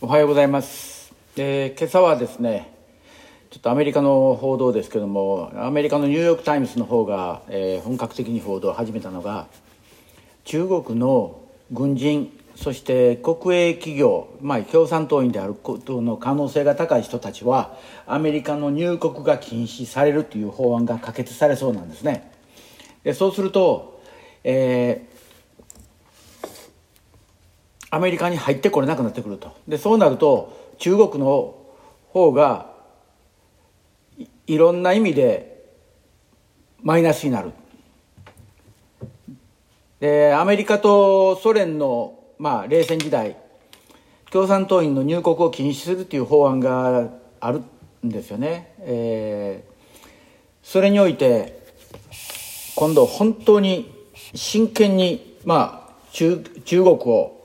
おはようございます、えー今朝はですねちょっとアメリカの報道ですけどもアメリカのニューヨーク・タイムズの方が、えー本格的に報道を始めたのが中国の軍人そして国営企業、まあ、共産党員であることの可能性が高い人たちはアメリカの入国が禁止されるという法案が可決されそうなんですね。でそうすると、えーアメリカに入ってこれなくなってくると。でそうなると中国の方がいろんな意味でマイナスになる。でアメリカとソ連の、まあ、冷戦時代共産党員の入国を禁止するという法案があるんですよね、えーそれにおいて今度本当に真剣に、まあ、中中国を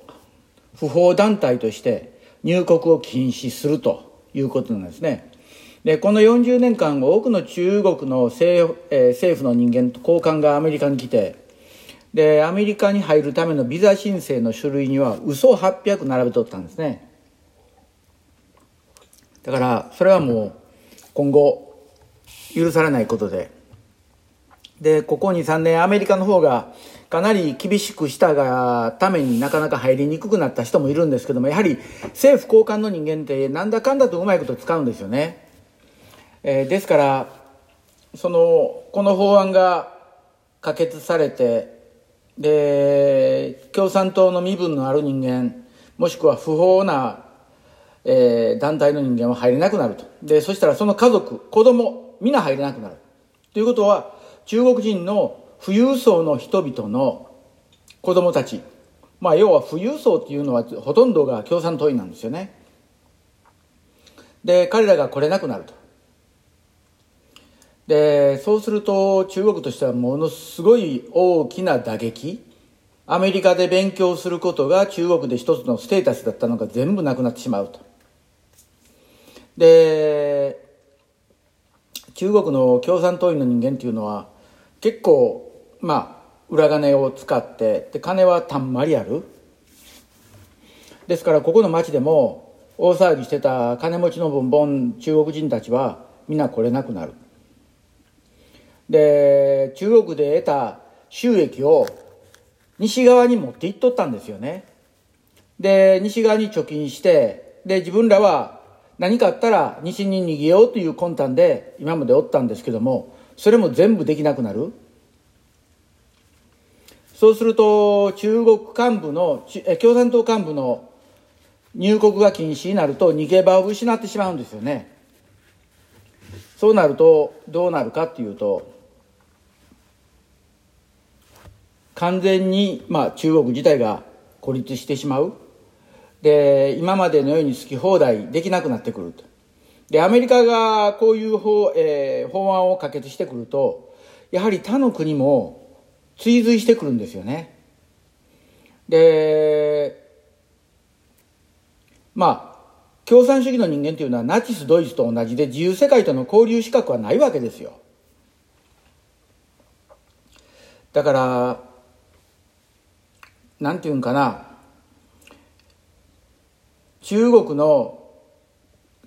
不法団体として入国を禁止するということなんですね。でこの40年間多くの中国の政,、え政府の人間と高官がアメリカに来てでアメリカに入るためのビザ申請の書類には嘘を800並べとったんですねだからそれはもう今後許されないことででここ23年アメリカの方がかなり厳しくしたがためになかなか入りにくくなった人もいるんですけどもやはり政府高官の人間ってなんだかんだとうまいこと使うんですよね、えーですからそのこの法案が可決されてで共産党の身分のある人間もしくは不法な、えー団体の人間は入れなくなると。でそしたらその家族子供皆入れなくなる。ということは中国人の富裕層の人々の子供たち。まあ要は富裕層っていうのはほとんどが共産党員なんですよね。で彼らが来れなくなると。でそうすると中国としてはものすごい大きな打撃。アメリカで勉強することが中国で一つのステータスだったのが全部なくなってしまうと。で中国の共産党員の人間っていうのは結構まあ裏金を使ってで金はたんまりある。ですからここの町でも大騒ぎしてた金持ちのボンボン中国人たちはみんな来れなくなる。で中国で得た収益を西側に持っていっとったんですよね。で西側に貯金してで自分らは何かあったら西に逃げようという魂胆で今までおったんですけどもそれも全部できなくなる。そうすると中国幹部の共産党幹部の入国が禁止になると逃げ場を失ってしまうんですよね。そうなるとどうなるかっていうと完全に、まあ、中国自体が孤立してしまう。で今までのように好き放題できなくなってくると。でアメリカがこういう法,、えー法案を可決してくるとやはり他の国も追随してくるんですよね。でまあ共産主義の人間というのはナチスドイツと同じで自由世界との交流資格はないわけですよ。だからなんていうんかな。中国の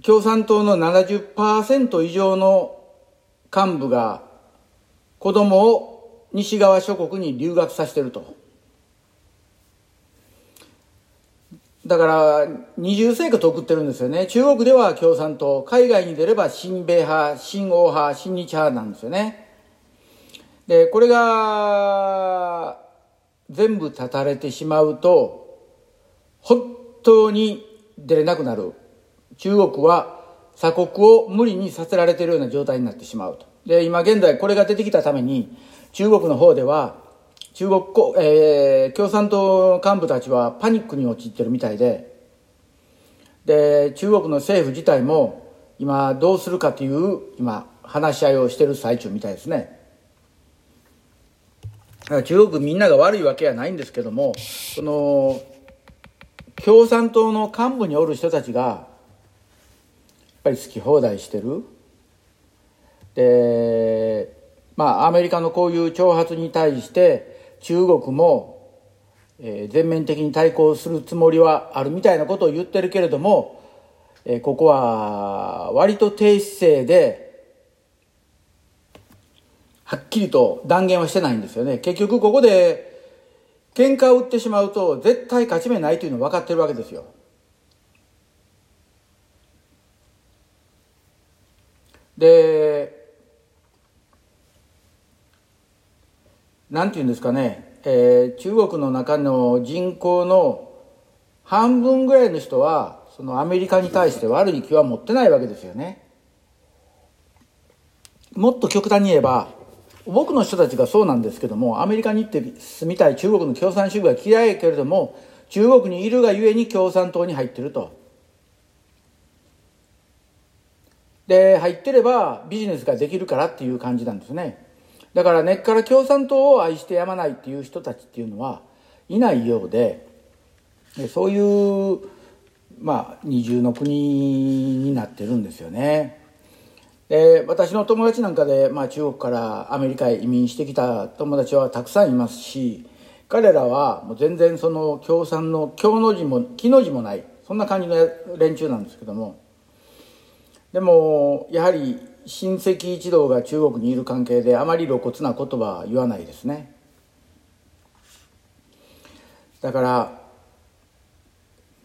共産党の70%以上の幹部が子供を西側諸国に留学させてると。だから二重生活を送ってるんですよね。中国では共産党海外に出れば親米派親欧派親日派なんですよね。でこれが全部断たれてしまうと本当に出れなくなる。中国は鎖国を無理にさせられているような状態になってしまうと。で今現在これが出てきたために中国の方では中国、えー共産党幹部たちはパニックに陥ってるみたいでで中国の政府自体も今どうするかという今話し合いをしてる最中みたいですね。中国みんなが悪いわけはないんですけどもその共産党の幹部におる人たちがやっぱり好き放題してる。でまあアメリカのこういう挑発に対して中国もえー、全面的に対抗するつもりはあるみたいなことを言ってるけれども、えー、ここは割と低姿勢ではっきりと断言はしてないんですよね。結局ここで喧嘩を売ってしまうと絶対勝ち目ないというのは分かってるわけですよ。でなんていうんですかね、えー、中国の中の人口の半分ぐらいの人はそのアメリカに対して悪い気は持ってないわけですよね。もっと極端に言えば僕の人たちがそうなんですけどもアメリカに行って住みたい中国の共産主義が嫌いけれども中国にいるがゆえに共産党に入ってると。で入ってればビジネスができるからっていう感じなんですね。だから根っから共産党を愛してやまないっていう人たちっていうのはいないようでそういうまあ二重の国になってるんですよね。で私の友達なんかで、まあ、中国からアメリカへ移民してきた友達はたくさんいますし彼らはもう全然その共産の「共」の字も「木」の字もないそんな感じの連中なんですけどもでもやはり親戚一同が中国にいる関係であまり露骨な言葉は言わないですね。だから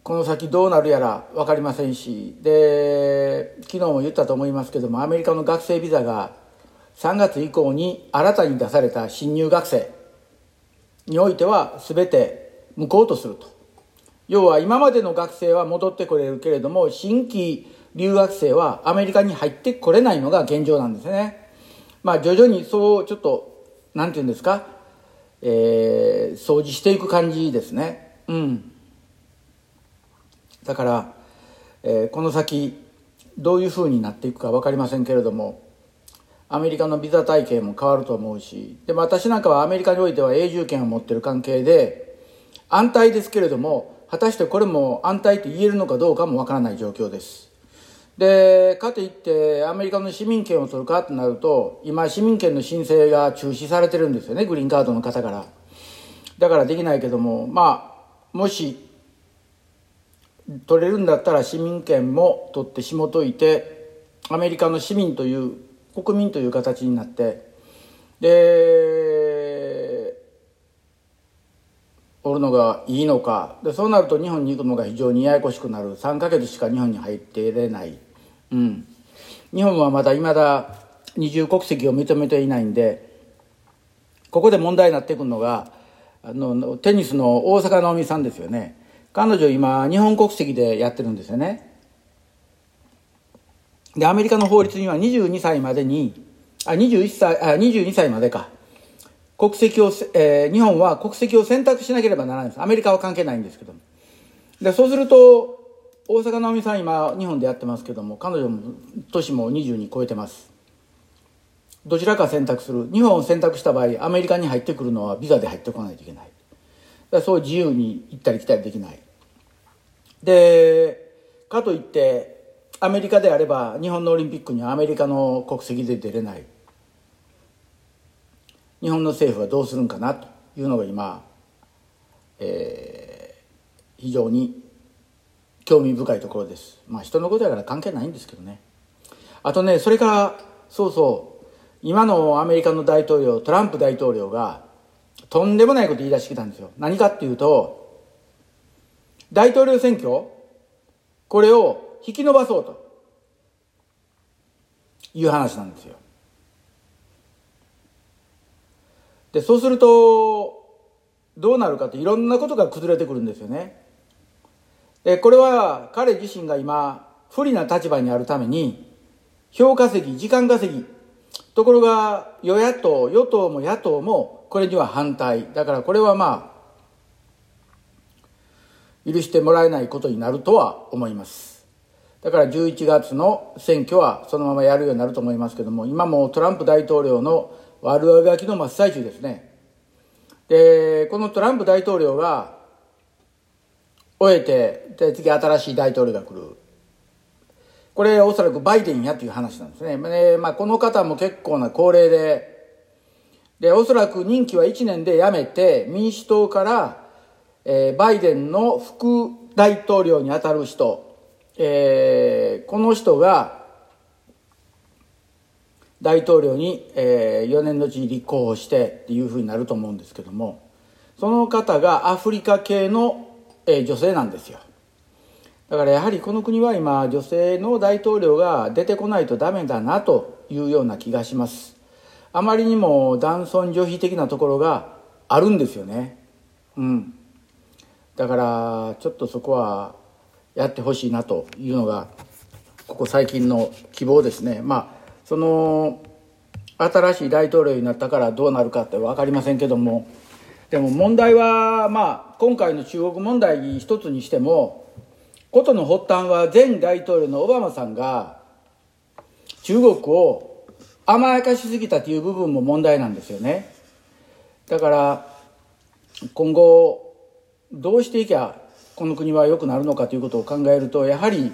この先どうなるやら分かりませんしで昨日も言ったと思いますけどもアメリカの学生ビザが3月以降に新たに出された新入学生においては全て無効とすると。要は今までの学生は戻ってこれるけれども新規留学生はアメリカに入ってこれないのが現状なんですね。まあ徐々にそうちょっと、なんて言うんですか、えー、掃除していく感じですね。うん。だから、えー、この先どういうふうになっていくか分かりませんけれどもアメリカのビザ体系も変わると思うしでも私なんかはアメリカにおいては永住権を持ってる関係で安泰ですけれども果たしてこれも安泰と言えるのかどうかも分からない状況ですでかといってアメリカの市民権を取るかとなると今市民権の申請が中止されてるんですよねグリーンカードの方から。だからできないけどもまあもし取れるんだったら市民権も取ってしもといてアメリカの市民という国民という形になって。でおるのがいいのか。でそうなると日本に行くのが非常にややこしくなる。3ヶ月しか日本に入っていれない、うん、日本はまだいまだ二重国籍を認めていないんでここで問題になってくるのがあのテニスの大坂なおみさんですよね。彼女今日本国籍でやってるんですよね。でアメリカの法律には22歳までにあ21歳あ22歳までか。国籍を、えー、日本は国籍を選択しなければならないんです。アメリカは関係ないんですけども。で、そうすると、大阪直美さん今、日本でやってますけども、彼女も年も20超えてます。どちらか選択する。日本を選択した場合、アメリカに入ってくるのはビザで入ってこないといけない。だそう自由に行ったり来たりできない。で、かといって、アメリカであれば、日本のオリンピックにはアメリカの国籍で出れない。日本の政府はどうするんかなというのが今、えー、非常に興味深いところです。まあ人のことやから関係ないんですけどね。あとね、それから、そうそう、今のアメリカの大統領、トランプ大統領が、とんでもないこと言い出してきたんですよ。何かっていうと、大統領選挙、これを引き延ばそうという話なんですよ。でそうするとどうなるかっていろんなことが崩れてくるんですよね。でこれは彼自身が今不利な立場にあるために票稼ぎ時間稼ぎところが与野党与党も野党もこれには反対だからこれはまあ許してもらえないことになるとは思いますだから11月の選挙はそのままやるようになると思いますけども今もトランプ大統領の悪あがきの真っ最中ですね。で、このトランプ大統領が終えて、で、次新しい大統領が来る。これおそらくバイデンやっていう話なんですね。でまあ、この方も結構な高齢で、で、おそらく任期は1年で辞めて、民主党から、えー、バイデンの副大統領にあたる人、えー、この人が大統領に、えー、4年のうちに立候補してっていうふうになると思うんですけどもその方がアフリカ系の、えー、女性なんですよ。だからやはりこの国は今女性の大統領が出てこないとダメだなというような気がします。あまりにも男尊女卑的なところがあるんですよね。うん。だからちょっとそこはやってほしいなというのがここ最近の希望ですね。まあその新しい大統領になったからどうなるかって分かりませんけどもでも問題はまあ今回の中国問題一つにしてもことの発端は前大統領のオバマさんが中国を甘やかしすぎたという部分も問題なんですよね。だから今後どうしていきゃこの国は良くなるのかということを考えるとやはり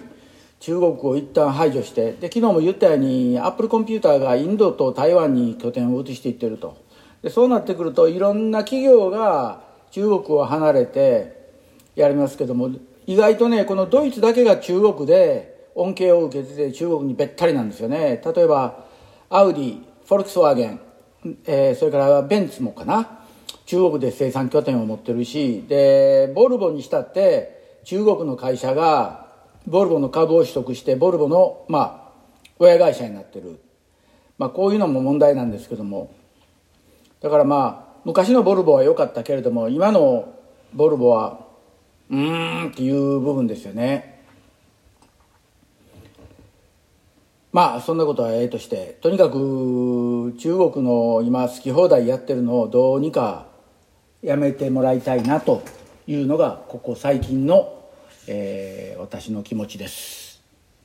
中国を一旦排除してで昨日も言ったようにアップルコンピューターがインドと台湾に拠点を移していってると。でそうなってくるといろんな企業が中国を離れてやりますけども意外とねこのドイツだけが中国で恩恵を受けてて中国にべったりなんですよね。例えばアウディフォルクスワーゲン、えー、それからベンツもかな。中国で生産拠点を持ってるしでボルボにしたって中国の会社がボルボの株を取得してボルボのまあ親会社になってる、まあ、こういうのも問題なんですけども。だからまあ昔のボルボは良かったけれども今のボルボはうーんっていう部分ですよね。まあそんなことはええとしてとにかく中国の今好き放題やってるのをどうにかやめてもらいたいなというのがここ最近のえー、私の気持ちです。